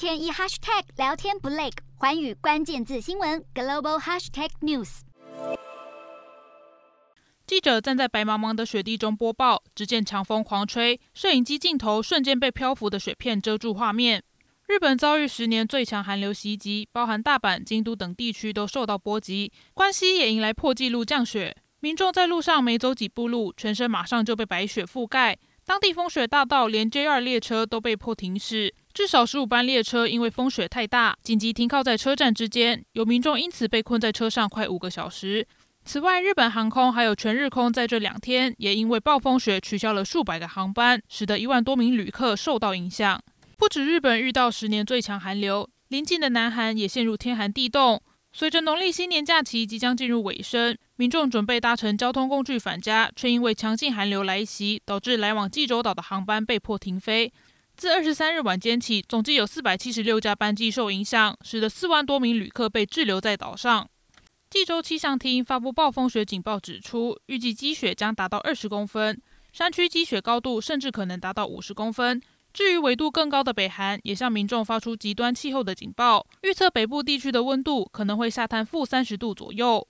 天一 hashtag 聊天不累，环宇关键字新闻 global hashtag news。记者站在白茫茫的雪地中播报，只见强风狂吹，摄影机镜头瞬间被漂浮的雪片遮住画面。日本遭遇十年最强寒流袭击，包含大阪、京都等地区都受到波及，关西也迎来破纪录降雪。民众在路上没走几步路，全身马上就被白雪覆盖。当地风雪大到连 JR 列车都被迫停驶，至少十五班列车因为风雪太大，紧急停靠在车站之间，有民众因此被困在车上快五个小时。此外，日本航空还有全日空在这两天也因为暴风雪取消了数百个航班，使得一万多名旅客受到影响。不止日本遇到十年最强寒流，邻近的南韩也陷入天寒地冻。随着农历新年假期即将进入尾声，民众准备搭乘交通工具返家，却因为强劲寒流来袭，导致来往济州岛的航班被迫停飞。自二十三日晚间起，总计有四百七十六架班机受影响，使得四万多名旅客被滞留在岛上。济州气象厅发布暴风雪警报，指出预计积雪将达到二十公分，山区积雪高度甚至可能达到五十公分。至于纬度更高的北韩，也向民众发出极端气候的警报，预测北部地区的温度可能会下探负三十度左右。